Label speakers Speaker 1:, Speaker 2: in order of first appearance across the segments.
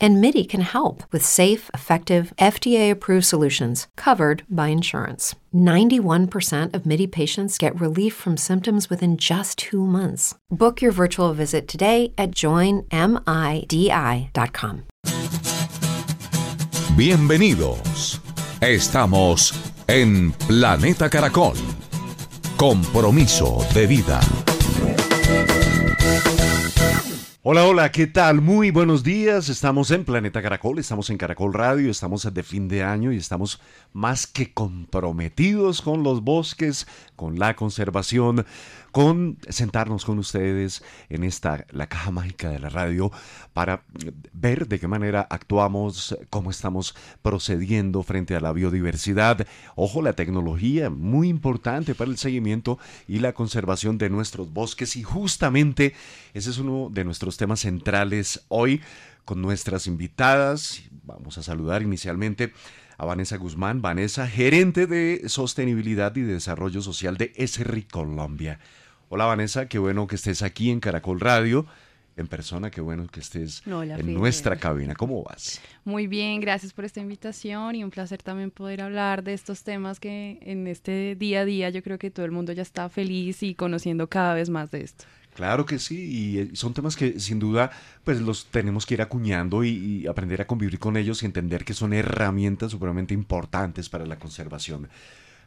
Speaker 1: And MIDI can help with safe, effective, FDA approved solutions covered by insurance. 91% of MIDI patients get relief from symptoms within just two months. Book your virtual visit today at joinmidi.com.
Speaker 2: Bienvenidos. Estamos en Planeta Caracol. Compromiso de vida.
Speaker 3: Hola, hola, ¿qué tal? Muy buenos días. Estamos en Planeta Caracol, estamos en Caracol Radio, estamos de fin de año y estamos más que comprometidos con los bosques, con la conservación, con sentarnos con ustedes en esta, la caja mágica de la radio, para ver de qué manera actuamos, cómo estamos procediendo frente a la biodiversidad. Ojo, la tecnología, muy importante para el seguimiento y la conservación de nuestros bosques y justamente ese es uno de nuestros temas centrales hoy con nuestras invitadas. Vamos a saludar inicialmente a Vanessa Guzmán. Vanessa, gerente de sostenibilidad y desarrollo social de ESRI Colombia. Hola Vanessa, qué bueno que estés aquí en Caracol Radio. En persona, qué bueno que estés en nuestra cabina. ¿Cómo vas?
Speaker 4: Muy bien, gracias por esta invitación y un placer también poder hablar de estos temas que en este día a día yo creo que todo el mundo ya está feliz y conociendo cada vez más de esto.
Speaker 3: Claro que sí, y eh, son temas que sin duda pues los tenemos que ir acuñando y, aprender a convivir con ellos y entender que son herramientas supremamente importantes para la conservación.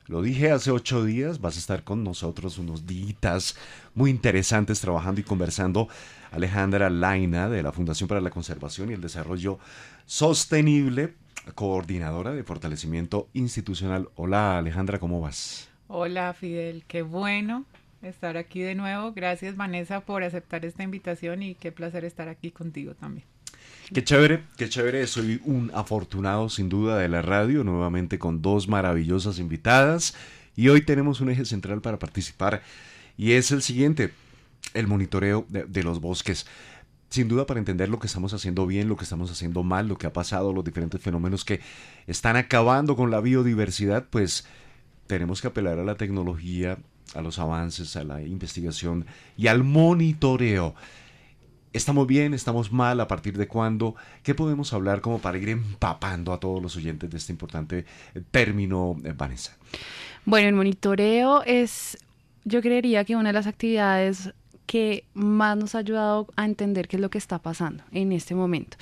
Speaker 3: Lo dije hace ocho días, vas a estar con nosotros unos días muy interesantes trabajando y conversando. Alejandra Laina de la Fundación para la Conservación y el Desarrollo Sostenible, coordinadora de fortalecimiento institucional. Hola Alejandra, ¿cómo vas?
Speaker 5: Hola Fidel, qué bueno estar aquí de nuevo. Gracias Vanessa por aceptar esta invitación y qué placer estar aquí contigo también.
Speaker 3: Qué chévere, qué chévere. Soy un afortunado sin duda de la radio, nuevamente con dos maravillosas invitadas. Y hoy tenemos un eje central para participar y es el siguiente, el monitoreo de, los bosques. Sin duda para entender lo que estamos haciendo bien, lo que estamos haciendo mal, lo que ha pasado, los diferentes fenómenos que están acabando con la biodiversidad, pues tenemos que apelar a la tecnología, a los avances, a la investigación y al monitoreo. ¿Estamos bien? ¿Estamos mal? ¿A partir de cuándo? ¿Qué podemos hablar como para ir empapando a todos los oyentes de este importante eh, término, eh, Vanessa?
Speaker 4: Bueno, el monitoreo es, yo creería que una de las actividades que más nos ha ayudado a entender qué es lo que está pasando en este momento.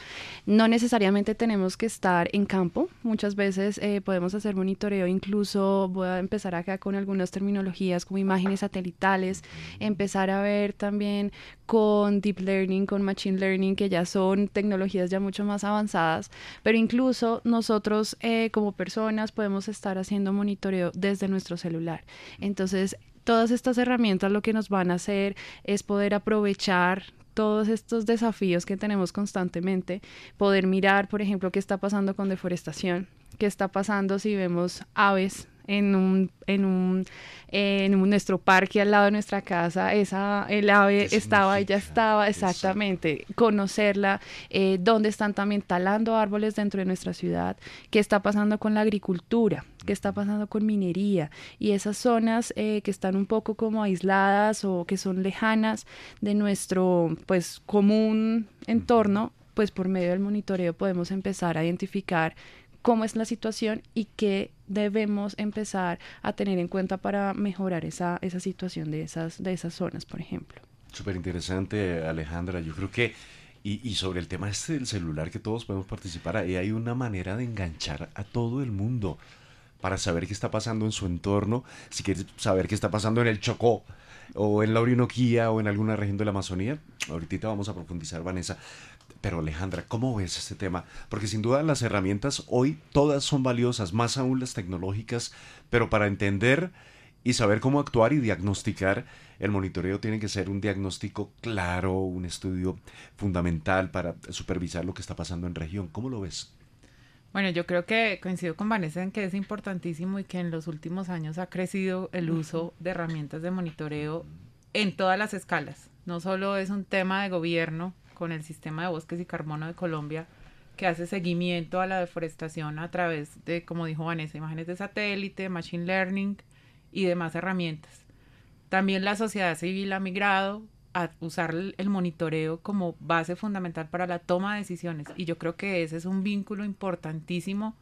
Speaker 4: No necesariamente tenemos que estar en campo, muchas veces eh, podemos hacer monitoreo, incluso voy a empezar acá con algunas terminologías como imágenes satelitales, empezar a ver también con deep learning, con machine learning, que ya son tecnologías ya mucho más avanzadas, pero incluso nosotros eh, como personas podemos estar haciendo monitoreo desde nuestro celular. Entonces, todas estas herramientas lo que nos van a hacer es poder aprovechar todos estos desafíos que tenemos constantemente, poder mirar, por ejemplo, qué está pasando con deforestación, qué está pasando si vemos aves en un, en un, en nuestro parque al lado de nuestra casa, esa, el ave estaba, ella estaba, exactamente, conocerla, eh, dónde están también talando árboles dentro de nuestra ciudad, qué está pasando con la agricultura, qué está pasando con minería y esas zonas eh, que están un poco como aisladas o que son lejanas de nuestro pues común entorno, pues por medio del monitoreo podemos empezar a identificar cómo es la situación y qué debemos empezar a tener en cuenta para mejorar esa, esa situación de esas, de esas zonas, por ejemplo.
Speaker 3: Súper interesante, Alejandra. Yo creo que, y, sobre el tema este del celular que todos podemos participar, ahí hay una manera de enganchar a todo el mundo para saber qué está pasando en su entorno, si quieres saber qué está pasando en el Chocó, o en la Orinoquía, o en alguna región de la Amazonía. Ahorita vamos a profundizar, Vanessa. Pero Alejandra, ¿cómo ves este tema? Porque sin duda las herramientas hoy todas son valiosas, más aún las tecnológicas, pero para entender y saber cómo actuar y diagnosticar, el monitoreo tiene que ser un diagnóstico claro, un estudio fundamental para supervisar lo que está pasando en región. ¿Cómo lo ves?
Speaker 5: Bueno, yo creo que coincido con Vanessa en que es importantísimo y que en los últimos años ha crecido el uso de herramientas de monitoreo en todas las escalas. No solo es un tema de gobierno con el sistema de bosques y carbono de Colombia, que hace seguimiento a la deforestación a través de, como dijo Vanessa, imágenes de satélite, machine learning y demás herramientas. También la sociedad civil ha migrado a usar el monitoreo como base fundamental para la toma de decisiones y yo creo que ese es un vínculo importantísimo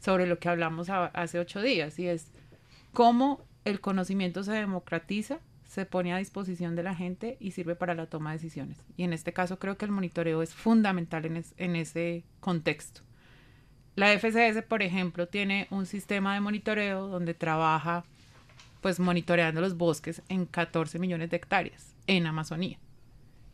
Speaker 5: sobre lo que hablamos hace ocho días y es cómo el conocimiento se democratiza se pone a disposición de la gente y sirve para la toma de decisiones. Y en este caso creo que el monitoreo es fundamental en, ese contexto. La FCS, por ejemplo, tiene un sistema de monitoreo donde trabaja pues monitoreando los bosques en 14 millones de hectáreas en Amazonía.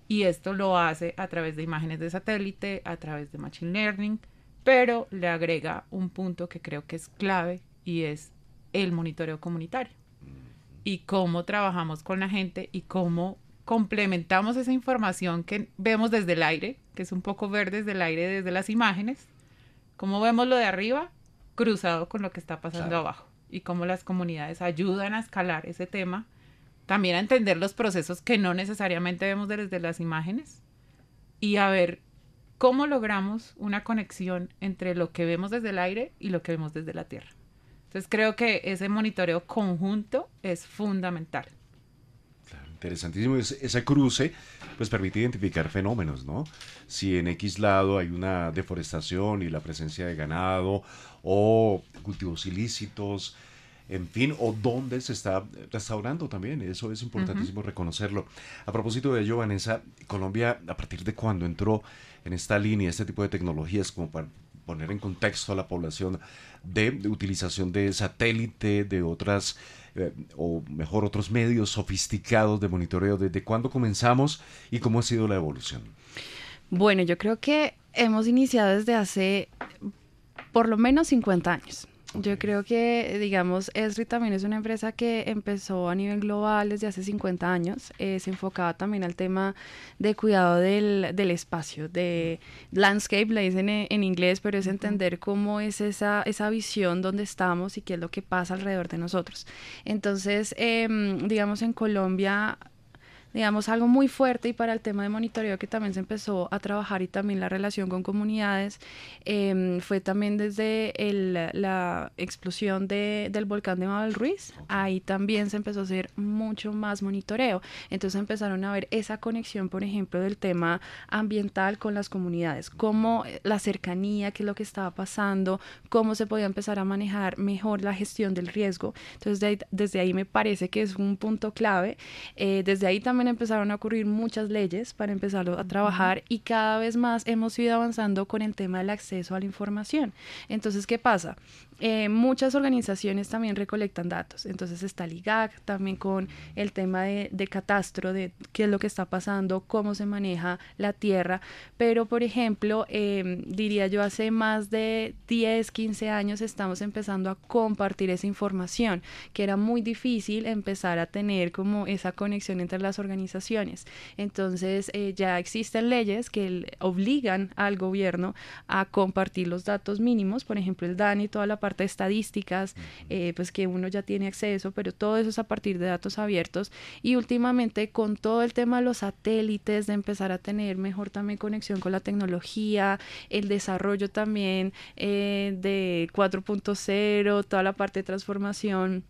Speaker 5: Y esto lo hace a través de imágenes de satélite, a través de Machine Learning, pero le agrega un punto que creo que es clave y es el monitoreo comunitario y cómo trabajamos con la gente y cómo complementamos esa información que vemos desde el aire, que es un poco ver desde el aire, desde las imágenes, cómo vemos lo de arriba cruzado con lo que está pasando abajo y cómo las comunidades ayudan a escalar ese tema, también a entender los procesos que no necesariamente vemos desde las imágenes y a ver cómo logramos una conexión entre lo que vemos desde el aire y lo que vemos desde la tierra. Entonces creo que ese monitoreo conjunto es fundamental.
Speaker 3: interesantísimo. Ese, cruce pues permite identificar fenómenos, ¿no? Si en X lado hay una deforestación y la presencia de ganado o cultivos ilícitos, en fin, o dónde se está restaurando también. Eso es importantísimo reconocerlo. A propósito de ello, Vanessa, Colombia, ¿a partir de cuándo entró en esta línea este tipo de tecnologías como para poner en contexto a la población de, utilización de satélite, de otras, eh, o mejor, otros medios sofisticados de monitoreo. ¿Desde cuándo comenzamos y cómo ha sido la evolución?
Speaker 4: Bueno, yo creo que hemos iniciado desde hace por lo menos 50 años. Yo creo que, digamos, Esri también es una empresa que empezó a nivel global desde hace 50 años. Eh, se enfocaba también al tema de cuidado del, del espacio, de landscape, le dicen en, inglés, pero es entender cómo es esa, esa visión donde estamos y qué es lo que pasa alrededor de nosotros. Entonces, em, digamos, en Colombia digamos, algo muy fuerte y para el tema de monitoreo que también se empezó a trabajar y también la relación con comunidades em, fue también desde la explosión de, del volcán de Mabel Ruiz. Ahí también se empezó a hacer mucho más monitoreo. Entonces empezaron a ver esa conexión, por ejemplo, del tema ambiental con las comunidades, cómo la cercanía, qué es lo que estaba pasando, cómo se podía empezar a manejar mejor la gestión del riesgo. Entonces, desde ahí me parece que es un punto clave. Eh, desde ahí también empezaron a ocurrir muchas leyes para empezarlo a trabajar y cada vez más hemos ido avanzando con el tema del acceso a la información. Entonces, ¿qué pasa? Eh, muchas organizaciones también recolectan datos. Entonces está el IGAC también con el tema de, catastro, de qué es lo que está pasando, cómo se maneja la tierra. Pero, por ejemplo, em, diría yo, hace más de 10, 15 años estamos empezando a compartir esa información, que era muy difícil empezar a tener como esa conexión entre las organizaciones. Entonces eh, ya existen leyes que obligan al gobierno a compartir los datos mínimos, por ejemplo, el DANI toda la parte parte de estadísticas, eh, pues que uno ya tiene acceso, pero todo eso es a partir de datos abiertos. Y últimamente con todo el tema de los satélites, de empezar a tener mejor también conexión con la tecnología, el desarrollo también eh, de 4.0, toda la parte de transformación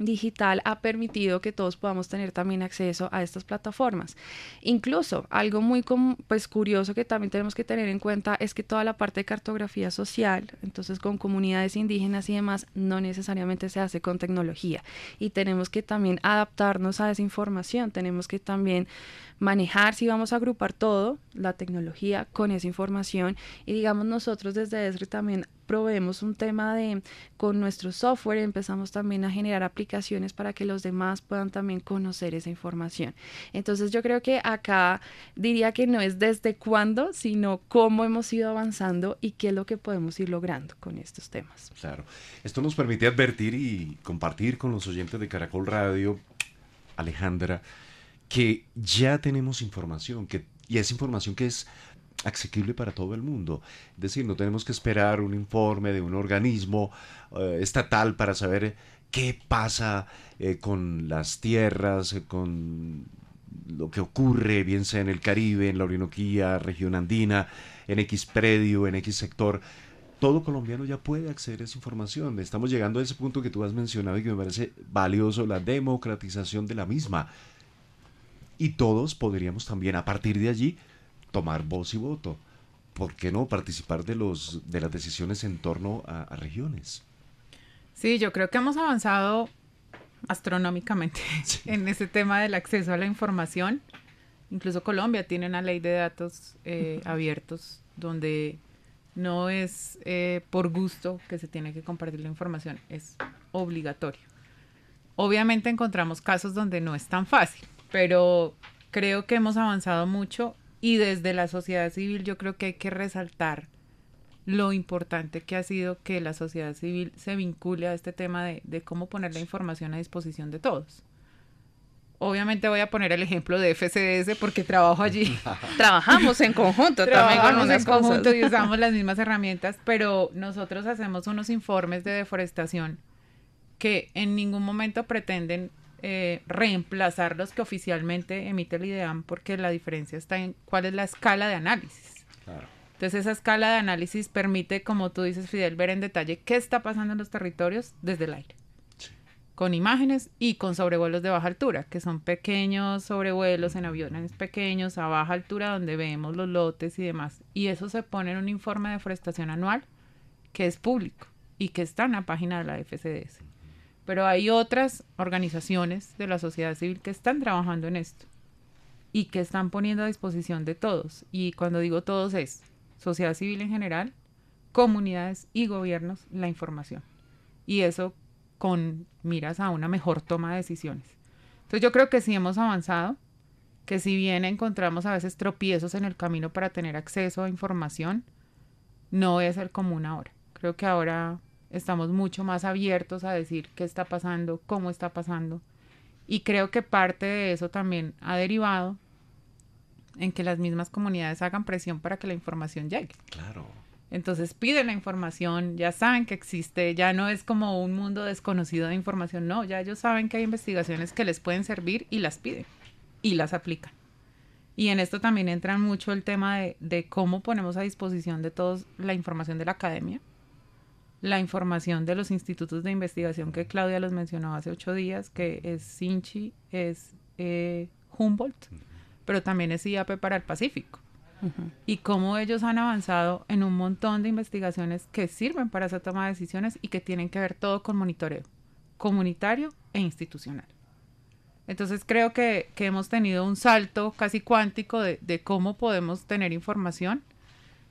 Speaker 4: digital ha permitido que todos podamos tener también acceso a estas plataformas. Incluso algo muy pues curioso que también tenemos que tener en cuenta es que toda la parte de cartografía social, entonces con comunidades indígenas y demás, no necesariamente se hace con tecnología y tenemos que también adaptarnos a esa información, tenemos que también manejar si vamos a agrupar todo, la tecnología con esa información y digamos nosotros desde ESRI también proveemos un tema de con nuestro software empezamos también a generar aplicaciones para que los demás puedan también conocer esa información. Entonces yo creo que acá diría que no es desde cuándo, sino cómo hemos ido avanzando y qué es lo que podemos ir logrando con estos temas.
Speaker 3: Claro. Esto nos permite advertir y compartir con los oyentes de Caracol Radio, Alejandra, que ya tenemos información, que, y es información que es asequible para todo el mundo. Es decir, no tenemos que esperar un informe de un organismo eh, estatal para saber qué pasa eh, con las tierras, eh, con lo que ocurre, bien sea en el Caribe, en la Orinoquía, región andina, en X predio, en X sector. Todo colombiano ya puede acceder a esa información. Estamos llegando a ese punto que tú has mencionado y que me parece valioso, la democratización de la misma. Y todos podríamos también, a partir de allí, tomar voz y voto. ¿Por qué no participar de, los, de las decisiones en torno a, a regiones?
Speaker 5: Sí, yo creo que hemos avanzado astronómicamente en ese tema del acceso a la información. Incluso Colombia tiene una ley de datos eh, abiertos donde no es eh, por gusto que se tiene que compartir la información, es obligatorio. Obviamente encontramos casos donde no es tan fácil, pero creo que hemos avanzado mucho y desde la sociedad civil yo creo que hay que resaltar lo importante que ha sido que la sociedad civil se vincule a este tema de, de cómo poner la información a disposición de todos. Obviamente voy a poner el ejemplo de FCDS porque trabajo allí.
Speaker 4: Trabajamos en conjunto también con unas
Speaker 5: en conjunto y usamos las mismas herramientas, pero nosotros hacemos unos informes de deforestación que en ningún momento pretenden eh, reemplazar los que oficialmente emite el IDEAM porque la diferencia está en cuál es la escala de análisis. Claro. Entonces esa escala de análisis permite, como tú dices, Fidel, ver en detalle qué está pasando en los territorios desde el aire. Sí. Con imágenes y con sobrevuelos de baja altura, que son pequeños sobrevuelos en aviones pequeños a baja altura donde vemos los lotes y demás. Y eso se pone en un informe de deforestación anual que es público y que está en la página de la FCDS. Pero hay otras organizaciones de la sociedad civil que están trabajando en esto y que están poniendo a disposición de todos. Y cuando digo todos es sociedad civil en general, comunidades y gobiernos la información. Y eso con miras a una mejor toma de decisiones. Entonces yo creo que sí hemos avanzado, que si bien encontramos a veces tropiezos en el camino para tener acceso a información, no es el común ahora. Creo que ahora estamos mucho más abiertos a decir qué está pasando, cómo está pasando. Y creo que parte de eso también ha derivado en que las mismas comunidades hagan presión para que la información llegue.
Speaker 3: Claro.
Speaker 5: Entonces piden la información, ya saben que existe, ya no es como un mundo desconocido de información, no, ya ellos saben que hay investigaciones que les pueden servir y las piden y las aplican. Y en esto también entra mucho el tema de, de cómo ponemos a disposición de todos la información de la academia, la información de los institutos de investigación que Claudia los mencionó hace ocho días, que es Sinchi, es eh, Humboldt pero también es IAP para el Pacífico. Y cómo ellos han avanzado en un montón de investigaciones que sirven para esa toma de decisiones y que tienen que ver todo con monitoreo comunitario e institucional. Entonces creo que, que hemos tenido un salto casi cuántico de, de, cómo podemos tener información,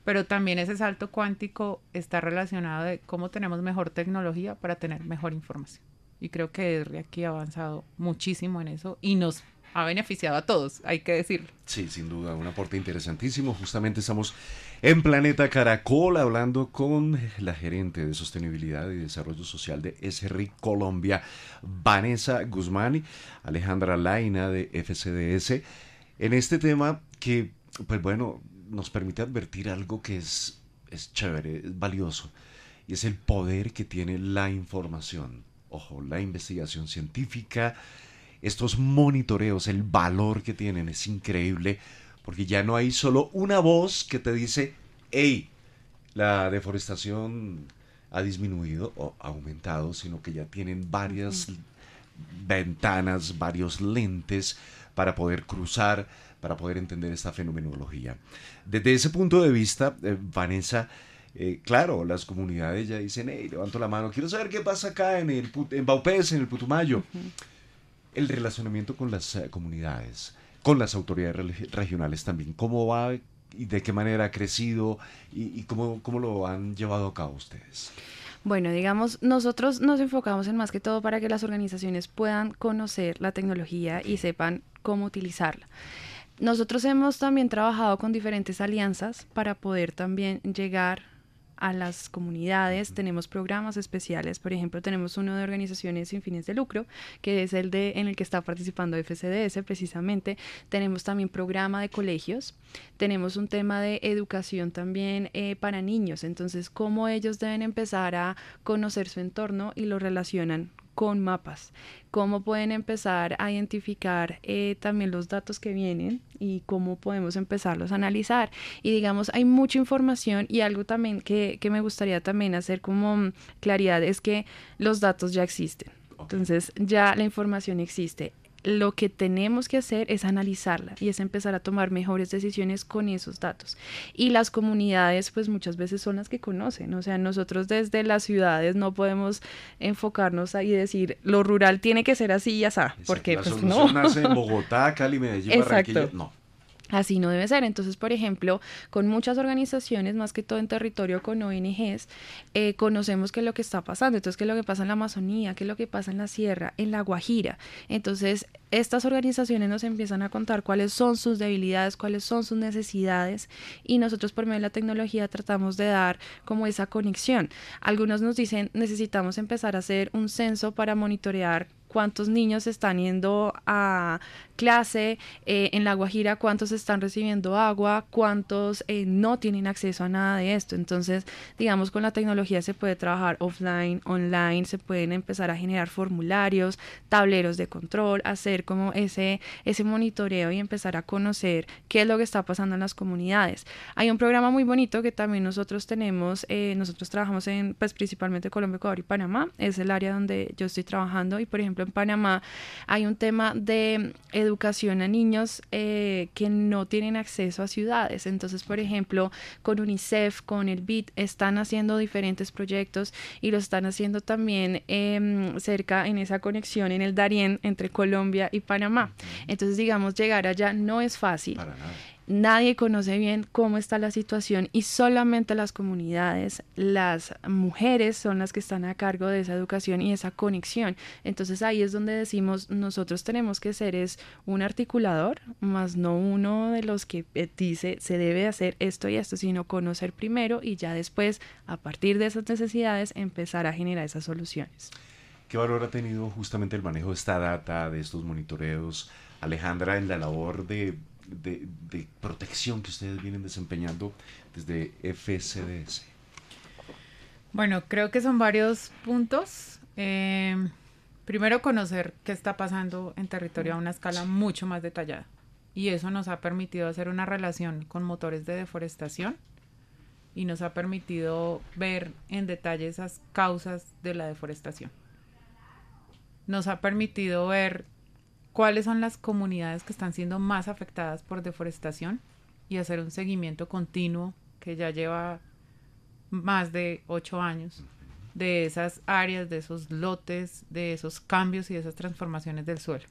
Speaker 5: pero también ese salto cuántico está relacionado de cómo tenemos mejor tecnología para tener mejor información. Y creo que Edri aquí ha avanzado muchísimo en eso y nos ha beneficiado a todos, hay que decirlo.
Speaker 3: Sí, sin duda, un aporte interesantísimo. Justamente estamos en Planeta Caracol hablando con la gerente de sostenibilidad y desarrollo social de SRI Colombia, Vanessa Guzmán y Alejandra Laina de FCDS, en este tema que, pues bueno, nos permite advertir algo que es, es chévere, es valioso, y es el poder que tiene la información. Ojo, la investigación científica, estos monitoreos, el valor que tienen es increíble, porque ya no hay solo una voz que te dice, hey, la deforestación ha disminuido o aumentado, sino que ya tienen varias ventanas, varios lentes para poder cruzar, para poder entender esta fenomenología. Desde ese punto de vista, eh, Vanessa, eh, claro, las comunidades ya dicen, hey, levanto la mano, quiero saber qué pasa acá en, el, en Baupés, en el Putumayo el relacionamiento con las eh, comunidades, con las autoridades regionales también. ¿Cómo va y de qué manera ha crecido y, cómo, cómo lo han llevado a cabo ustedes?
Speaker 4: Bueno, digamos, nosotros nos enfocamos en más que todo para que las organizaciones puedan conocer la tecnología y sepan cómo utilizarla. Nosotros hemos también trabajado con diferentes alianzas para poder también llegar a las comunidades. Tenemos programas especiales, por ejemplo, tenemos uno de organizaciones sin fines de lucro, que es el de en el que está participando FCDS precisamente. Tenemos también programa de colegios, tenemos un tema de educación también eh, para niños, entonces cómo ellos deben empezar a conocer su entorno y lo relacionan con mapas, cómo pueden empezar a identificar eh, también los datos que vienen y cómo podemos empezarlos a analizar. Y digamos, hay mucha información y algo también que, que me gustaría también hacer como claridad es que los datos ya existen. Entonces ya la información existe lo que tenemos que hacer es analizarla y es empezar a tomar mejores decisiones con esos datos. Y las comunidades, pues muchas veces son las que conocen. O sea, nosotros desde las ciudades no podemos enfocarnos ahí y decir, lo rural tiene que ser así y así, porque pues no.
Speaker 3: nace en Bogotá, Cali, Medellín, Barranquilla. No.
Speaker 4: Así no debe ser. Entonces, por ejemplo, con muchas organizaciones, más que todo en territorio con ONGs, eh, conocemos qué es lo que está pasando. Entonces, qué es lo que pasa en la Amazonía, qué es lo que pasa en la sierra, en la Guajira. Entonces, estas organizaciones nos empiezan a contar cuáles son sus debilidades, cuáles son sus necesidades y nosotros por medio de la tecnología tratamos de dar como esa conexión. Algunos nos dicen necesitamos empezar a hacer un censo para monitorear cuántos niños están yendo a clase eh, en La Guajira, cuántos están recibiendo agua, cuántos eh, no tienen acceso a nada de esto. Entonces, digamos, con la tecnología se puede trabajar offline, online, se pueden empezar a generar formularios, tableros de control, hacer como ese, ese monitoreo y empezar a conocer qué es lo que está pasando en las comunidades. Hay un programa muy bonito que también nosotros tenemos, eh, nosotros trabajamos en, pues principalmente Colombia, Ecuador y Panamá, es el área donde yo estoy trabajando y por ejemplo en Panamá hay un tema de educación a niños eh, que no tienen acceso a ciudades. Entonces, por ejemplo, con UNICEF, con el BIT, están haciendo diferentes proyectos y lo están haciendo también em, cerca en esa conexión en el Darién entre Colombia y Panamá. Entonces, digamos, llegar allá no es fácil. Para nada nadie conoce bien cómo está la situación y solamente las comunidades, las mujeres son las que están a cargo de esa educación y esa conexión. Entonces ahí es donde decimos, nosotros tenemos que ser es un articulador, más no uno de los que eh, dice se debe hacer esto y esto, sino conocer primero y ya después, a partir de esas necesidades, empezar a generar esas soluciones.
Speaker 3: ¿Qué valor ha tenido justamente el manejo de esta data, de estos monitoreos? Alejandra, en la labor de de, protección que ustedes vienen desempeñando desde FCDS?
Speaker 5: Bueno, creo que son varios puntos. Eh, primero, conocer qué está pasando en territorio a una escala mucho más detallada. Y eso nos ha permitido hacer una relación con motores de deforestación y nos ha permitido ver en detalle esas causas de la deforestación. Nos ha permitido ver cuáles son las comunidades que están siendo más afectadas por deforestación y hacer un seguimiento continuo que ya lleva más de ocho años de esas áreas, de esos lotes, de esos cambios y de esas transformaciones del suelo.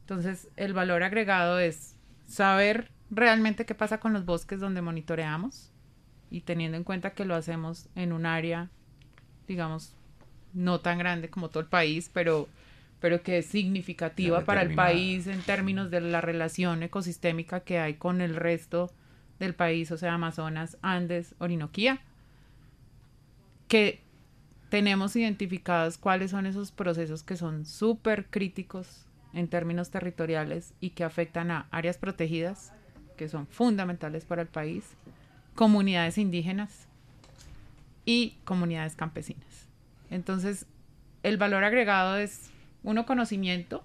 Speaker 5: Entonces, el valor agregado es saber realmente qué pasa con los bosques donde monitoreamos y teniendo en cuenta que lo hacemos en un área, digamos, no tan grande como todo el país, pero pero que es significativa para el país en términos de la relación ecosistémica que hay con el resto del país, o sea, Amazonas, Andes, Orinoquía, que tenemos identificados cuáles son esos procesos que son súper críticos en términos territoriales y que afectan a áreas protegidas, que son fundamentales para el país, comunidades indígenas y comunidades campesinas. Entonces, el valor agregado es uno, conocimiento.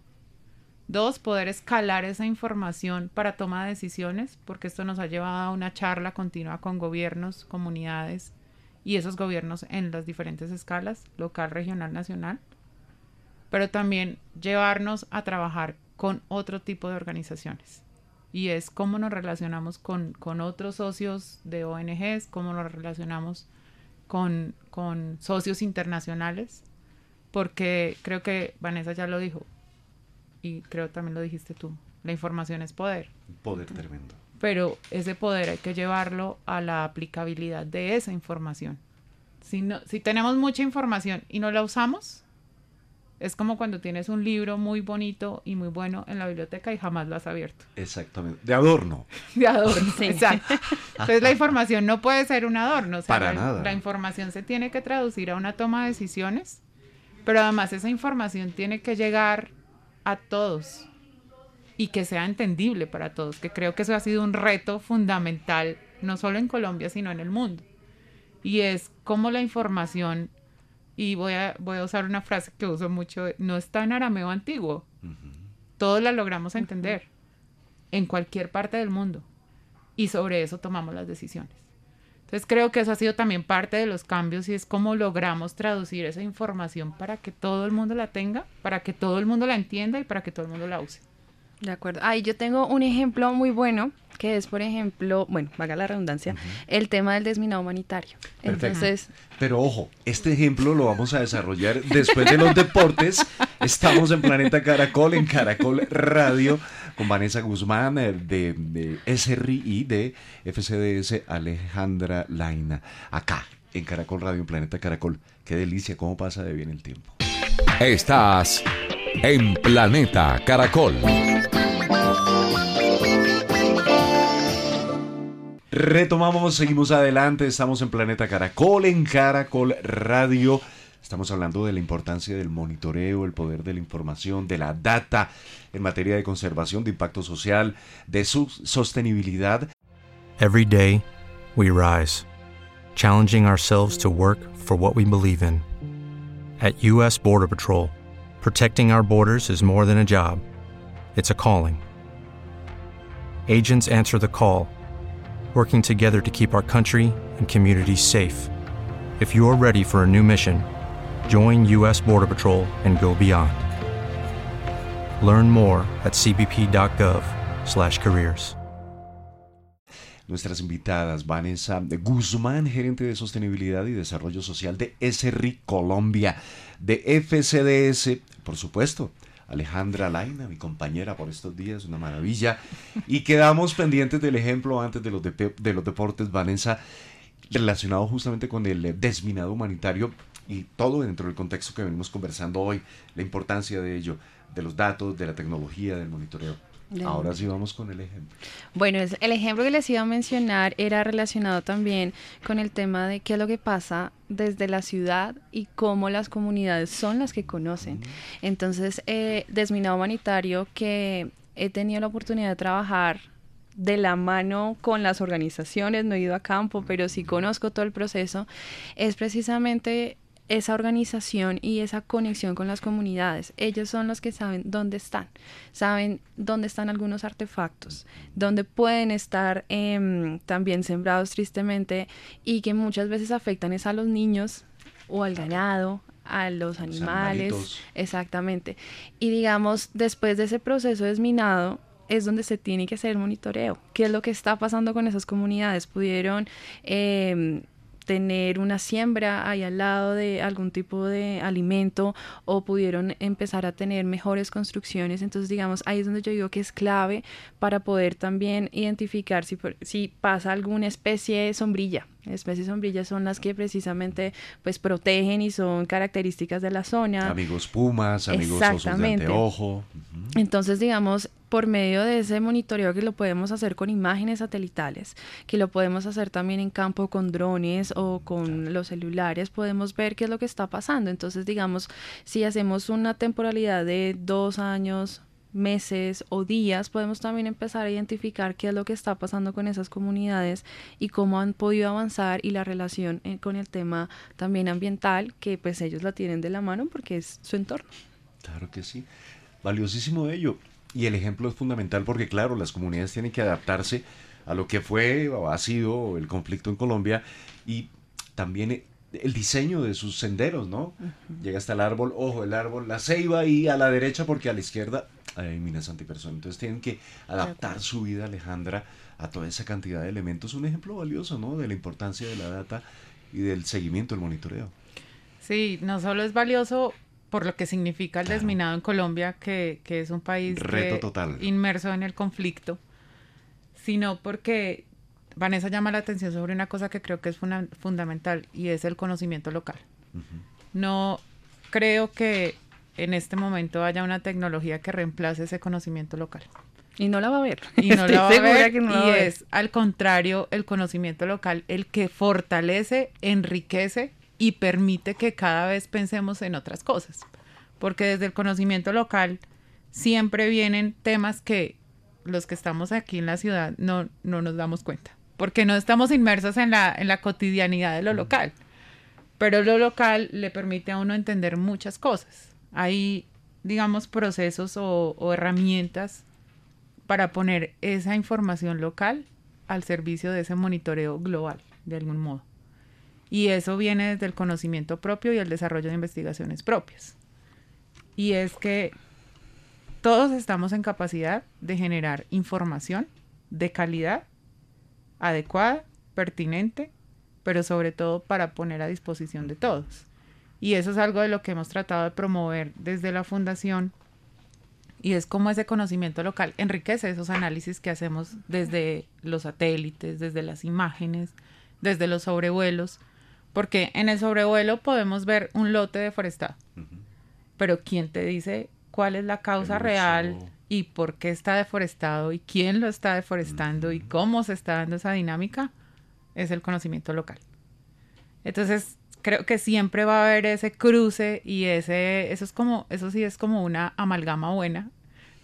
Speaker 5: Dos, poder escalar esa información para toma de decisiones, porque esto nos ha llevado a una charla continua con gobiernos, comunidades y esos gobiernos en las diferentes escalas, local, regional, nacional. Pero también llevarnos a trabajar con otro tipo de organizaciones. Y es cómo nos relacionamos con, con otros socios de ONGs, cómo nos relacionamos con, con socios internacionales porque creo que Vanessa ya lo dijo y creo también lo dijiste tú, la información es poder.
Speaker 3: Poder tremendo.
Speaker 5: Pero ese poder hay que llevarlo a la aplicabilidad de esa información. Si, no, si tenemos mucha información y no la usamos, es como cuando tienes un libro muy bonito y muy bueno en la biblioteca y jamás lo has abierto.
Speaker 3: Exactamente. De adorno.
Speaker 5: De adorno, sí. exacto. Entonces la información no puede ser un adorno.
Speaker 3: Para
Speaker 5: la,
Speaker 3: nada.
Speaker 5: La información se tiene que traducir a una toma de decisiones pero además esa información tiene que llegar a todos y que sea entendible para todos, que creo que eso ha sido un reto fundamental, no solo en Colombia, sino en el mundo. Y es cómo la información y voy a, voy a usar una frase que uso mucho, no está en arameo antiguo. Todos la logramos entender en cualquier parte del mundo y sobre eso tomamos las decisiones. Entonces creo que eso ha sido también parte de los cambios y es cómo logramos traducir esa información para que todo el mundo la tenga, para que todo el mundo la entienda y para que todo el mundo la use.
Speaker 4: De acuerdo. Ahí yo tengo un ejemplo muy bueno que es, por ejemplo, bueno, vaga la redundancia, el tema del desminado humanitario. Entonces,
Speaker 3: pero ojo, este ejemplo lo vamos a desarrollar después de los deportes. Estamos en Planeta Caracol, en Caracol Radio, con Vanessa Guzmán eh, de, de SRI de FCDS Alejandra Laina, acá en Caracol Radio, en Planeta Caracol. Qué delicia, cómo pasa de bien el tiempo.
Speaker 2: Estás en Planeta Caracol.
Speaker 3: Retomamos, seguimos adelante, estamos en Planeta Caracol, en Caracol Radio. Estamos hablando de la importancia del monitoreo, el poder de la información, de la data en materia de conservación, de impacto social, de su sostenibilidad.
Speaker 6: Every day we rise, challenging ourselves to work for what we believe in. At US Border Patrol, protecting our borders is more than a job. It's a calling. Agents answer the call working together to keep our country and communities safe. If you are ready for a new mission, join U.S. Border Patrol and go beyond. Learn more at cbp.gov/careers.
Speaker 3: Nuestras invitadas, Vanessa Guzmán, gerente de sostenibilidad y desarrollo social de SRI Colombia, de FCDS, por supuesto, Alejandra Laina, mi compañera por estos días, una maravilla. Y quedamos pendientes del ejemplo antes de los, de, los deportes, Vanessa, relacionado justamente con el desminado humanitario y todo dentro del contexto que venimos conversando hoy, la importancia de ello, de los datos, de la tecnología, del monitoreo. Ahora sí vamos con el ejemplo.
Speaker 4: Bueno, el ejemplo que les iba a mencionar era relacionado también con el tema de qué es lo que pasa desde la ciudad y cómo las comunidades son las que conocen. Entonces, eh, Desminado Humanitario, que he tenido la oportunidad de trabajar de la mano con las organizaciones, no he ido a campo, pero sí conozco todo el proceso, es precisamente esa organización y esa conexión con las comunidades. Ellos son los que saben dónde están, saben dónde están algunos artefactos, dónde pueden estar em, también sembrados tristemente y que muchas veces afectan es a los niños o al ganado, a los animales, exactamente. Y digamos, después de ese proceso desminado, es donde se tiene que hacer el monitoreo. ¿Qué es lo que está pasando con esas comunidades? ¿Pudieron eh, tener una siembra ahí al lado de algún tipo de alimento o pudieron empezar a tener mejores construcciones. Entonces, digamos, ahí es donde yo digo que es clave para poder también identificar si, si pasa alguna especie de sombrilla. Especies sombrillas son las que precisamente pues protegen y son características de la zona.
Speaker 3: Amigos pumas, amigos osos de anteojo.
Speaker 4: Entonces, digamos, por medio de ese monitoreo que lo podemos hacer con imágenes satelitales, que lo podemos hacer también en campo con drones o con los celulares, podemos ver qué es lo que está pasando. Entonces, digamos, si hacemos una temporalidad de dos años, meses o días, podemos también empezar a identificar qué es lo que está pasando con esas comunidades y cómo han podido avanzar y la relación eh, con el tema también ambiental, que pues ellos la tienen de la mano porque es su entorno.
Speaker 3: Claro que sí. Valiosísimo ello. Y el ejemplo es fundamental porque, claro, las comunidades tienen que adaptarse a lo que fue o ha sido el conflicto en Colombia y también el diseño de sus senderos, ¿no? Llega hasta el árbol, ojo, el árbol, la ceiba y a la derecha porque a la izquierda hay minas antipersonas. Entonces tienen que adaptar su vida, Alejandra, a toda esa cantidad de elementos. Un ejemplo valioso, ¿no? De la importancia de la data y del seguimiento, el monitoreo.
Speaker 5: Sí, no solo es valioso por lo que significa el desminado en Colombia, que, es un país inmerso en el conflicto, sino porque Vanessa llama la atención sobre una cosa que creo que es fundamental y es el conocimiento local. No creo que en este momento haya una tecnología que reemplace ese conocimiento local.
Speaker 4: Y no la va a ver.
Speaker 5: Y no la va a ver. y es, al contrario, el conocimiento local el que fortalece, enriquece y permite que cada vez pensemos en otras cosas. Porque desde el conocimiento local siempre vienen temas que los que estamos aquí en la ciudad no, no nos damos cuenta. Porque no estamos inmersos en la, en la cotidianidad de lo local. Pero lo local le permite a uno entender muchas cosas. Hay, digamos, procesos o, herramientas para poner esa información local al servicio de ese monitoreo global, de algún modo. Y eso viene desde el conocimiento propio y el desarrollo de investigaciones propias. Y es que todos estamos en capacidad de generar información de calidad, adecuada, pertinente, pero sobre todo para poner a disposición de todos. Y eso es algo de lo que hemos tratado de promover desde la fundación y es como ese conocimiento local enriquece esos análisis que hacemos desde los satélites, desde las imágenes, desde los sobrevuelos, porque en el sobrevuelo podemos ver un lote deforestado, pero ¿quién te dice cuál es la causa real y por qué está deforestado y quién lo está deforestando y cómo se está dando esa dinámica? Es el conocimiento local. Entonces, creo que siempre va a haber ese cruce y ese, eso es como, eso sí es como una amalgama buena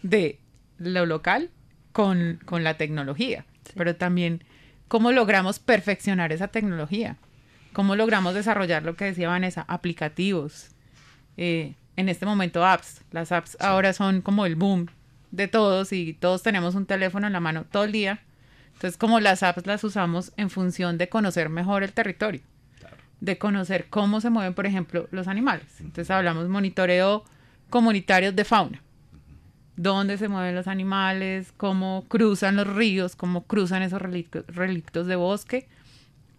Speaker 5: de lo local con, con la tecnología, pero también cómo logramos perfeccionar esa tecnología, cómo logramos desarrollar lo que decía Vanessa, aplicativos, eh, en este momento apps, las apps ahora son como el boom de todos y todos tenemos un teléfono en la mano todo el día, entonces como las apps las usamos en función de conocer mejor el territorio de conocer cómo se mueven, por ejemplo, los animales. Entonces hablamos monitoreo comunitario de fauna. Dónde se mueven los animales, cómo cruzan los ríos, cómo cruzan esos relictos, de bosque,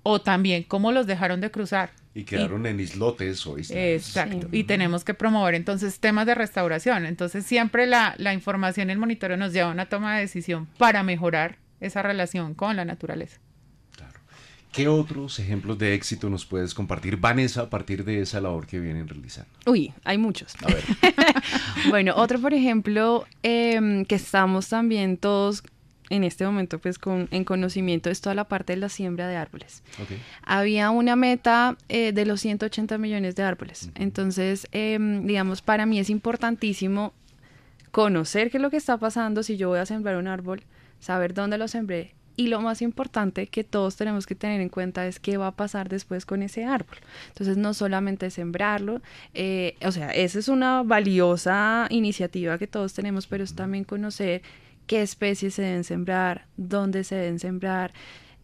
Speaker 5: o también cómo los dejaron de cruzar.
Speaker 3: Y quedaron en islotes o islas.
Speaker 5: Exacto. Y tenemos que promover entonces temas de restauración. Entonces siempre la, la información y el monitoreo nos lleva a una toma de decisión para mejorar esa relación con la naturaleza.
Speaker 3: ¿Qué otros ejemplos de éxito nos puedes compartir, Vanessa, a partir de esa labor que vienen realizando?
Speaker 4: Uy, hay muchos. A ver. bueno, otro, por ejemplo, em, que estamos también todos en este momento pues con, en conocimiento es toda la parte de la siembra de árboles. Había una meta eh, de los 180 millones de árboles. Entonces, em, digamos, para mí es importantísimo conocer qué es lo que está pasando si yo voy a sembrar un árbol, saber dónde lo sembré y lo más importante que todos tenemos que tener en cuenta es qué va a pasar después con ese árbol. Entonces, no solamente sembrarlo, eh, o sea, esa es una valiosa iniciativa que todos tenemos, pero es también conocer qué especies se deben sembrar, dónde se deben sembrar,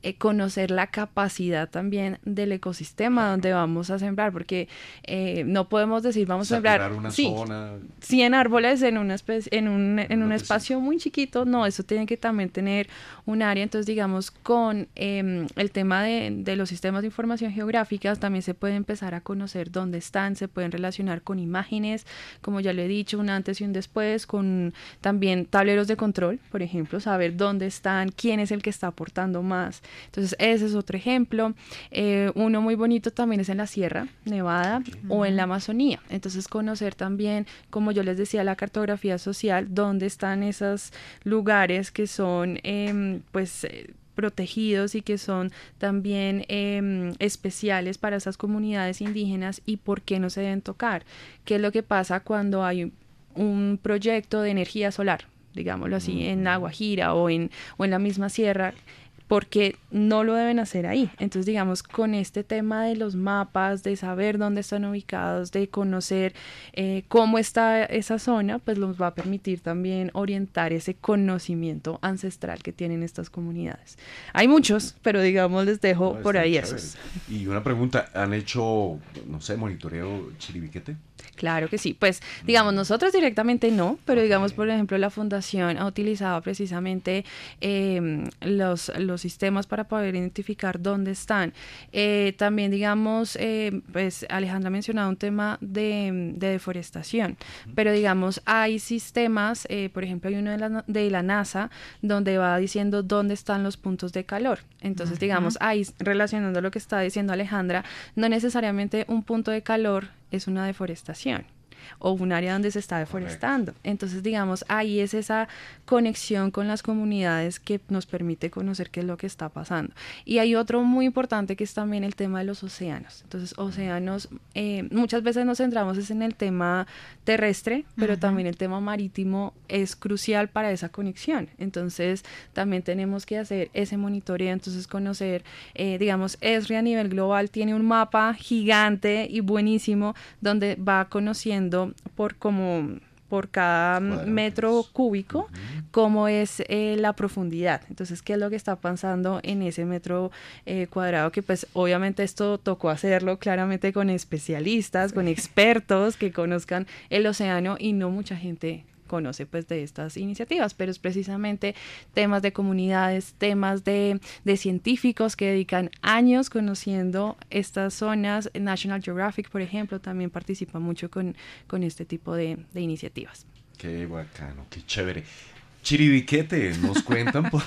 Speaker 4: eh, conocer la capacidad también del ecosistema donde vamos a sembrar, porque eh, no podemos decir vamos a sembrar
Speaker 3: una
Speaker 4: 100 árboles en, una en un, en un espacio muy chiquito, no, eso tiene que también tener un área, entonces digamos con em, el tema de, de, los sistemas de información geográficas también se puede empezar a conocer dónde están, se pueden relacionar con imágenes, como ya le he dicho, un antes y un después, con también tableros de control, por ejemplo, saber dónde están, quién es el que está aportando más. Entonces, ese es otro ejemplo. Eh, uno muy bonito también es en la Sierra Nevada o en la Amazonía. Entonces, conocer también, como yo les decía, la cartografía social, dónde están esos lugares que son, em, pues, eh, protegidos y que son también em, especiales para esas comunidades indígenas y por qué no se deben tocar. ¿Qué es lo que pasa cuando hay un proyecto de energía solar? digámoslo así, en Agua Gira o en, o en la misma sierra, porque no lo deben hacer ahí. Entonces, digamos, con este tema de los mapas, de saber dónde están ubicados, de conocer eh, cómo está esa zona, pues nos va a permitir también orientar ese conocimiento ancestral que tienen estas comunidades. Hay muchos, pero digamos, les dejo por ahí esos.
Speaker 3: Y una pregunta, ¿han hecho, no sé, monitoreo chiribiquete?
Speaker 4: Claro que sí. Pues, digamos, nosotros directamente no, pero digamos, por ejemplo, la fundación ha utilizado precisamente em, los, los sistemas para poder identificar dónde están. Eh, también, digamos, eh, pues Alejandra ha mencionado un tema de, deforestación, pero digamos, hay sistemas, eh, por ejemplo, hay uno de la, de la NASA donde va diciendo dónde están los puntos de calor. Entonces, digamos, ahí relacionando lo que está diciendo Alejandra, no necesariamente un punto de calor es una deforestación. O un área donde se está deforestando. Entonces, digamos, ahí es esa conexión con las comunidades que nos permite conocer qué es lo que está pasando. Y hay otro muy importante que es también el tema de los océanos. Entonces, océanos, eh, muchas veces nos centramos en el tema terrestre, pero también el tema marítimo es crucial para esa conexión. Entonces, también tenemos que hacer ese monitoreo, entonces conocer, eh, digamos, ESRI a nivel global tiene un mapa gigante y buenísimo donde va conociendo por como por cada metro cúbico cómo es eh, la profundidad. Entonces, ¿qué es lo que está pasando en ese metro eh, cuadrado? Que pues obviamente esto tocó hacerlo claramente con especialistas, con expertos que conozcan el océano y no mucha gente conoce pues de estas iniciativas, pero es precisamente temas de comunidades, temas de, científicos que dedican años conociendo estas zonas. National Geographic, por ejemplo, también participa mucho con, con este tipo de, iniciativas.
Speaker 3: Qué bacano, qué chévere. Chiribiquete, nos cuentan por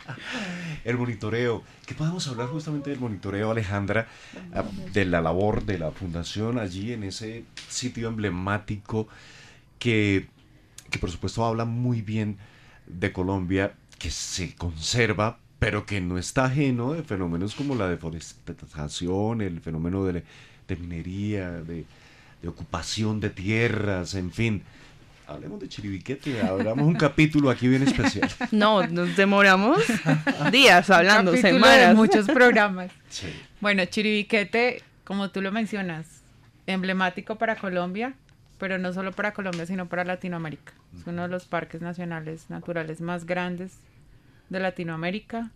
Speaker 3: el monitoreo. ¿Qué podemos hablar justamente del monitoreo, Alejandra? Ah, de la labor de la fundación allí en ese sitio emblemático que que por supuesto habla muy bien de Colombia, que se conserva, pero que no está ajeno de fenómenos como la deforestación, el fenómeno de, minería, de, ocupación de tierras, en fin. Hablemos de Chiribiquete, hablamos un capítulo aquí bien especial.
Speaker 4: No, nos demoramos días hablando, semanas.
Speaker 5: De muchos programas. Bueno, Chiribiquete, como tú lo mencionas, emblemático para Colombia, pero no solo para Colombia, sino para Latinoamérica. Es uno de los parques nacionales naturales más grandes de Latinoamérica.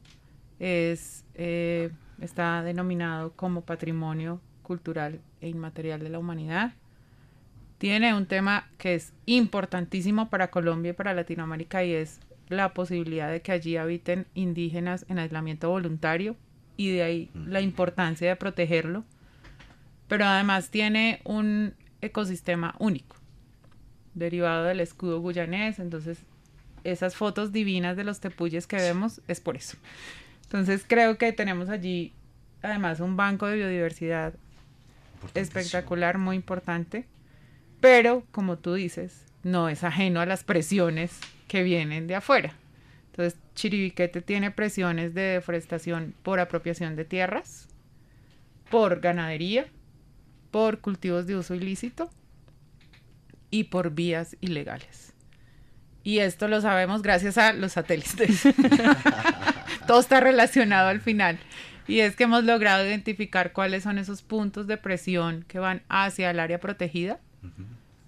Speaker 5: Es, eh, está denominado como Patrimonio Cultural e Inmaterial de la Humanidad. Tiene un tema que es importantísimo para Colombia y para Latinoamérica y es la posibilidad de que allí habiten indígenas en aislamiento voluntario y de ahí la importancia de protegerlo. Pero además tiene un ecosistema único, derivado del escudo guyanés. Entonces, esas fotos divinas de los tepuyes que vemos es por eso. Entonces, creo que tenemos allí, además, un banco de biodiversidad espectacular, muy importante. Pero, como tú dices, no es ajeno a las presiones que vienen de afuera. Entonces, Chiribiquete tiene presiones de deforestación por apropiación de tierras, por ganadería, por cultivos de uso ilícito y por vías ilegales. Y esto lo sabemos gracias a los satélites. Todo está relacionado al final. Y es que hemos logrado identificar cuáles son esos puntos de presión que van hacia el área protegida,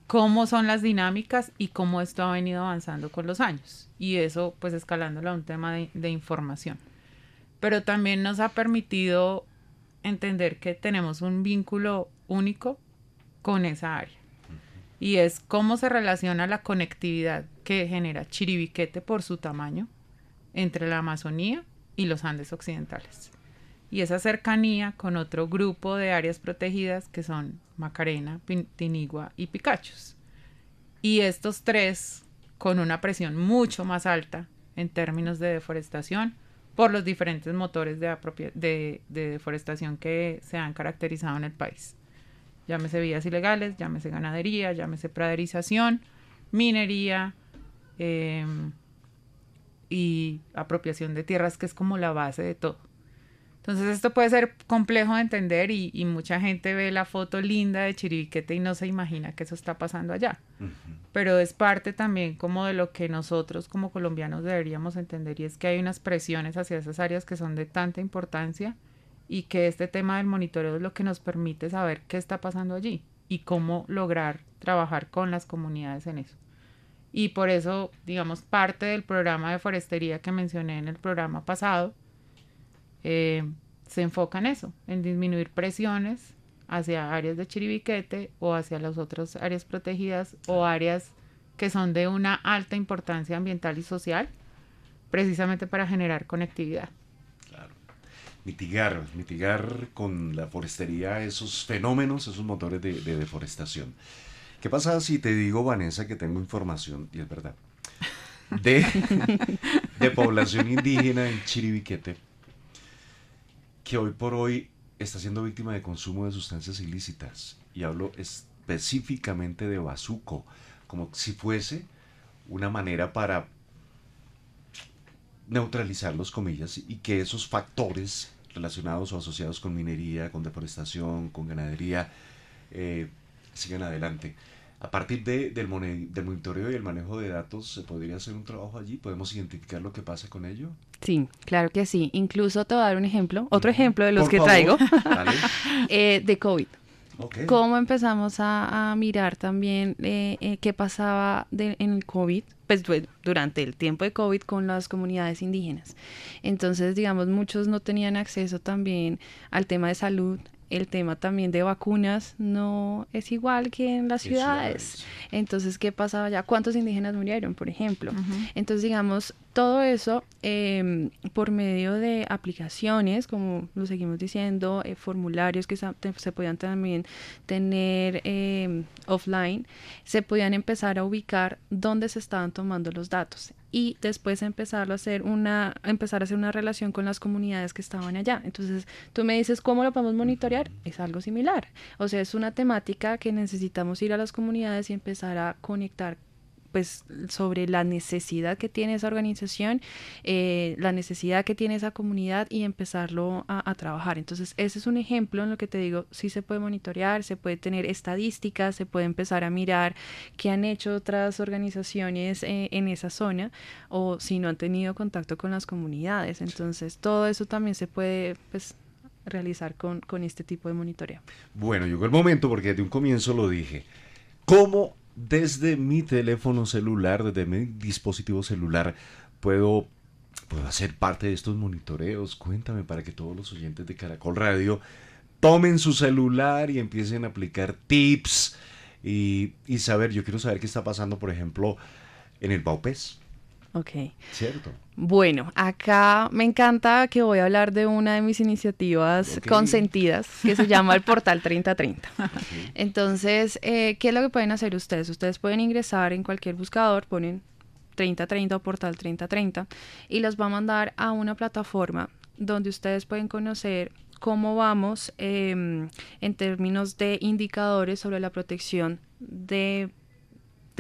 Speaker 5: cómo son las dinámicas y cómo esto ha venido avanzando con los años. Y eso pues escalándolo a un tema de, de información. Pero también nos ha permitido entender que tenemos un vínculo único con esa área. Y es cómo se relaciona la conectividad que genera Chiribiquete por su tamaño entre la Amazonía y los Andes occidentales. Y esa cercanía con otro grupo de áreas protegidas que son Macarena, Tinigua y Picachos. Y estos tres con una presión mucho más alta en términos de deforestación por los diferentes motores de, de deforestación que se han caracterizado en el país llámese vías ilegales, llámese ganadería, llámese praderización, minería em, y apropiación de tierras, que es como la base de todo. Entonces esto puede ser complejo de entender y, mucha gente ve la foto linda de Chiribiquete y no se imagina que eso está pasando allá. Pero es parte también como de lo que nosotros como colombianos deberíamos entender y es que hay unas presiones hacia esas áreas que son de tanta importancia y que este tema del monitoreo es lo que nos permite saber qué está pasando allí y cómo lograr trabajar con las comunidades en eso. Y por eso, digamos, parte del programa de forestería que mencioné en el programa pasado eh, se enfoca en eso, en disminuir presiones hacia áreas de chiribiquete o hacia las otras áreas protegidas o áreas que son de una alta importancia ambiental y social, precisamente para generar conectividad
Speaker 3: mitigar, mitigar con la forestería esos fenómenos, esos motores de, deforestación. ¿Qué pasa si te digo, Vanessa, que tengo información, y es verdad, de, de población indígena en Chiribiquete, que hoy por hoy está siendo víctima de consumo de sustancias ilícitas? Y hablo específicamente de bazuco, como si fuese una manera para neutralizar los comillas y que esos factores relacionados o asociados con minería, con deforestación, con ganadería, eh, sigan adelante. A partir de, del, del, monitoreo y el manejo de datos, ¿se podría hacer un trabajo allí? ¿Podemos identificar lo que pasa con ello?
Speaker 4: Sí, claro que sí. Incluso te voy a dar un ejemplo, otro ejemplo de los que traigo, eh, de COVID. ¿Cómo empezamos a, mirar también eh, eh, qué pasaba en el COVID? Pues durante el tiempo de COVID con las comunidades indígenas. Entonces, digamos, muchos no tenían acceso también al tema de salud, el tema también de vacunas no es igual que en las ciudades. Entonces, ¿qué pasaba allá? ¿Cuántos indígenas murieron, por ejemplo? Entonces, digamos, todo eso em, por medio de aplicaciones, como lo seguimos diciendo, eh, formularios que se, podían también tener em, offline, se podían empezar a ubicar dónde se estaban tomando los datos y después empezar a hacer una empezar a hacer una relación con las comunidades que estaban allá. Entonces, tú me dices cómo lo podemos monitorear, es algo similar. O sea, es una temática que necesitamos ir a las comunidades y empezar a conectar pues sobre la necesidad que tiene esa organización, eh, la necesidad que tiene esa comunidad y empezarlo a, trabajar. Entonces, ese es un ejemplo en lo que te digo, sí se puede monitorear, se puede tener estadísticas, se puede empezar a mirar qué han hecho otras organizaciones eh, en esa zona o si no han tenido contacto con las comunidades. Entonces, todo eso también se puede pues, realizar con, con este tipo de monitoreo.
Speaker 3: Bueno, llegó el momento porque desde un comienzo lo dije. ¿Cómo desde mi teléfono celular, desde mi dispositivo celular, puedo, hacer parte de estos monitoreos. Cuéntame para que todos los oyentes de Caracol Radio tomen su celular y empiecen a aplicar tips y, y saber, yo quiero saber qué está pasando, por ejemplo, en el Baupés.
Speaker 4: Ok.
Speaker 3: Cierto.
Speaker 4: Bueno, acá me encanta que voy a hablar de una de mis iniciativas consentidas que se llama el Portal 3030. Entonces, eh, ¿qué es lo que pueden hacer ustedes? Ustedes pueden ingresar en cualquier buscador, ponen 3030 o Portal 3030 y los va a mandar a una plataforma donde ustedes pueden conocer cómo vamos em, en términos de indicadores sobre la protección de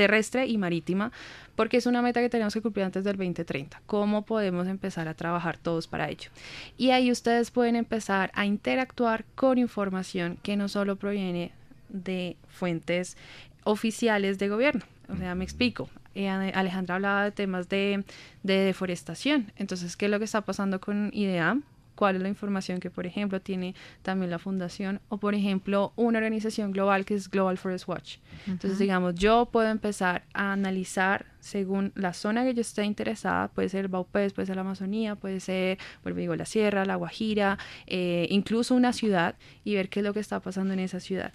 Speaker 4: terrestre y marítima, porque es una meta que tenemos que cumplir antes del 2030. ¿Cómo podemos empezar a trabajar todos para ello? Y ahí ustedes pueden empezar a interactuar con información que no solo proviene de fuentes oficiales de gobierno. O sea, me explico. Eh, Alejandra hablaba de temas de, de deforestación. Entonces, ¿qué es lo que está pasando con IDEAM? Cuál es la información que, por ejemplo, tiene también la fundación o, por ejemplo, una organización global que es Global Forest Watch. Entonces, digamos, yo puedo empezar a analizar según la zona que yo esté interesada, puede ser el Baupés, puede ser la Amazonía, puede ser, pues digo, la Sierra, la Guajira, eh, incluso una ciudad y ver qué es lo que está pasando en esa ciudad.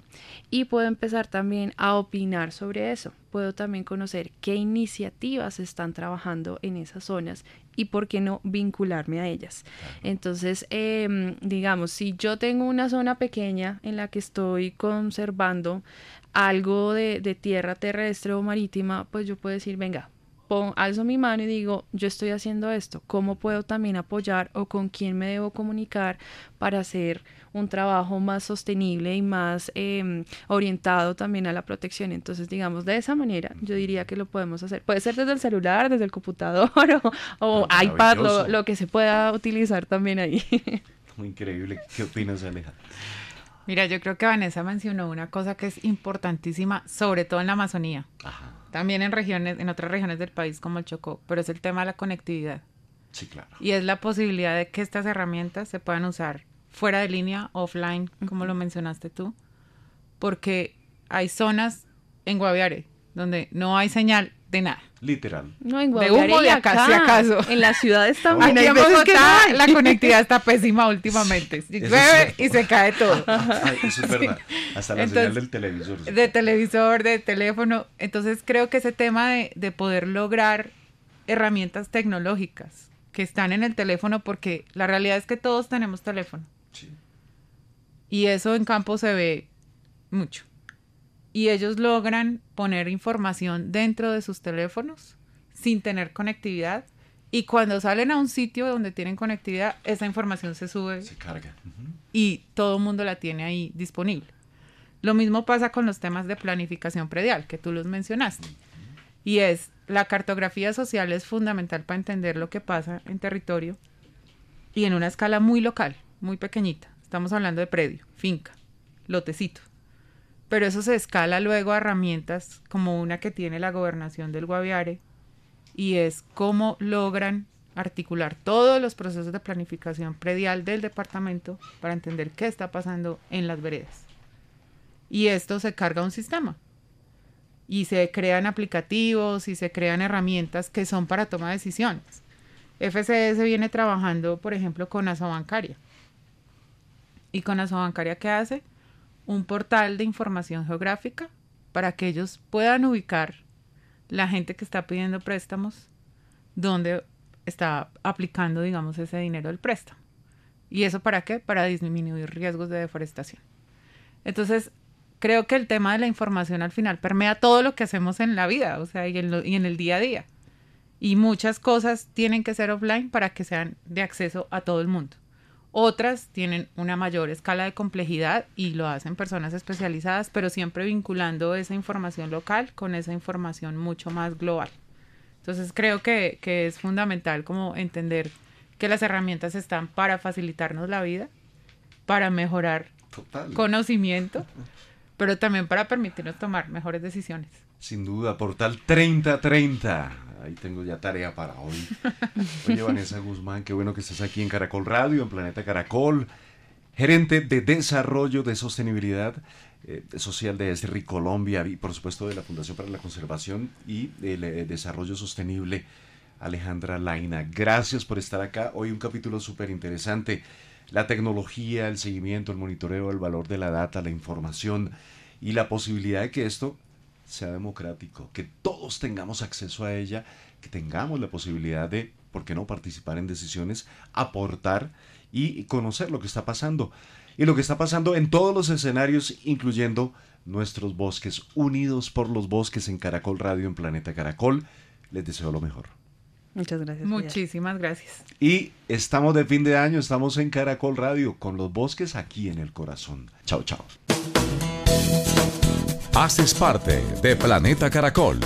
Speaker 4: Y puedo empezar también a opinar sobre eso. Puedo también conocer qué iniciativas están trabajando en esas zonas y por qué no vincularme a ellas. Entonces, em, digamos, si yo tengo una zona pequeña en la que estoy conservando algo de, de tierra terrestre o marítima, pues yo puedo decir, venga, pon, alzo mi mano y digo, yo estoy haciendo esto, ¿cómo puedo también apoyar o con quién me debo comunicar para hacer un trabajo más sostenible y más em, orientado también a la protección? Entonces, digamos, de esa manera yo diría que lo podemos hacer. Puede ser desde el celular, desde el computador o, iPad, lo, lo, que se pueda utilizar también ahí.
Speaker 3: Muy increíble. ¿Qué opinas, Aleja?
Speaker 5: Mira, yo creo que Vanessa mencionó una cosa que es importantísima, sobre todo en la Amazonía. También en regiones, en otras regiones del país como el Chocó, pero es el tema de la conectividad.
Speaker 3: Sí, claro.
Speaker 5: Y es la posibilidad de que estas herramientas se puedan usar fuera de línea, offline, como lo mencionaste tú, porque hay zonas en Guaviare donde no hay señal de nada.
Speaker 3: Literal.
Speaker 4: No, en
Speaker 5: de humo de acá, si acaso.
Speaker 4: En las ciudades también.
Speaker 5: Aquí en Bogotá la conectividad está pésima últimamente. Llueve y se cae todo.
Speaker 3: eso es verdad. Hasta la señal del televisor.
Speaker 5: De televisor, de teléfono. Entonces creo que ese tema de, de poder lograr herramientas tecnológicas que están en el teléfono, porque la realidad es que todos tenemos teléfono. Sí. Y eso en campo se ve mucho y ellos logran poner información dentro de sus teléfonos sin tener conectividad y cuando salen a un sitio donde tienen conectividad, esa información se sube.
Speaker 3: Se carga.
Speaker 5: Y todo el mundo la tiene ahí disponible. Lo mismo pasa con los temas de planificación predial, que tú los mencionaste. Y es, la cartografía social es fundamental para entender lo que pasa en territorio y en una escala muy local, muy pequeñita. Estamos hablando de predio, finca, lotecito. Pero eso se escala luego a herramientas como una que tiene la gobernación del Guaviare y es cómo logran articular todos los procesos de planificación predial del departamento para entender qué está pasando en las veredas. Y esto se carga un sistema. Y se crean aplicativos y se crean herramientas que son para toma de decisiones. FCS viene trabajando, por ejemplo, con Asobancaria. ¿Y con Asobancaria qué hace? Un portal de información geográfica para que ellos puedan ubicar la gente que está pidiendo préstamos, dónde está aplicando, digamos, ese dinero del préstamo. ¿Y eso para qué? Para disminuir riesgos de deforestación. Entonces, creo que el tema de la información al final permea todo lo que hacemos en la vida, o sea, y en, y en el día a día. Y muchas cosas tienen que ser offline para que sean de acceso a todo el mundo. Otras tienen una mayor escala de complejidad y lo hacen personas especializadas, pero siempre vinculando esa información local con esa información mucho más global. Entonces creo que, que es fundamental como entender que las herramientas están para facilitarnos la vida, para mejorar conocimiento, pero también para permitirnos tomar mejores decisiones.
Speaker 3: Sin duda, portal 3030. Ahí tengo ya tarea para hoy. Oye, Vanessa Guzmán, qué bueno que estés aquí en Caracol Radio, en Planeta Caracol, gerente de desarrollo de sostenibilidad eh, social de Esri Colombia y por supuesto de la Fundación para la Conservación y el eh, Desarrollo Sostenible, Alejandra Laina. Gracias por estar acá. Hoy un capítulo súper interesante. La tecnología, el seguimiento, el monitoreo, el valor de la data, la información y la posibilidad de que esto sea democrático, que todos tengamos acceso a ella, que tengamos la posibilidad de, ¿por qué no?, participar en decisiones, aportar y conocer lo que está pasando. Y lo que está pasando en todos los escenarios, incluyendo nuestros bosques, unidos por los bosques en Caracol Radio, en Planeta Caracol. Les deseo lo mejor.
Speaker 4: Muchas gracias.
Speaker 5: Muchísimas gracias.
Speaker 3: Y estamos de fin de año, estamos en Caracol Radio, con los bosques aquí en el corazón. Chao, chao.
Speaker 2: Haces parte de Planeta Caracol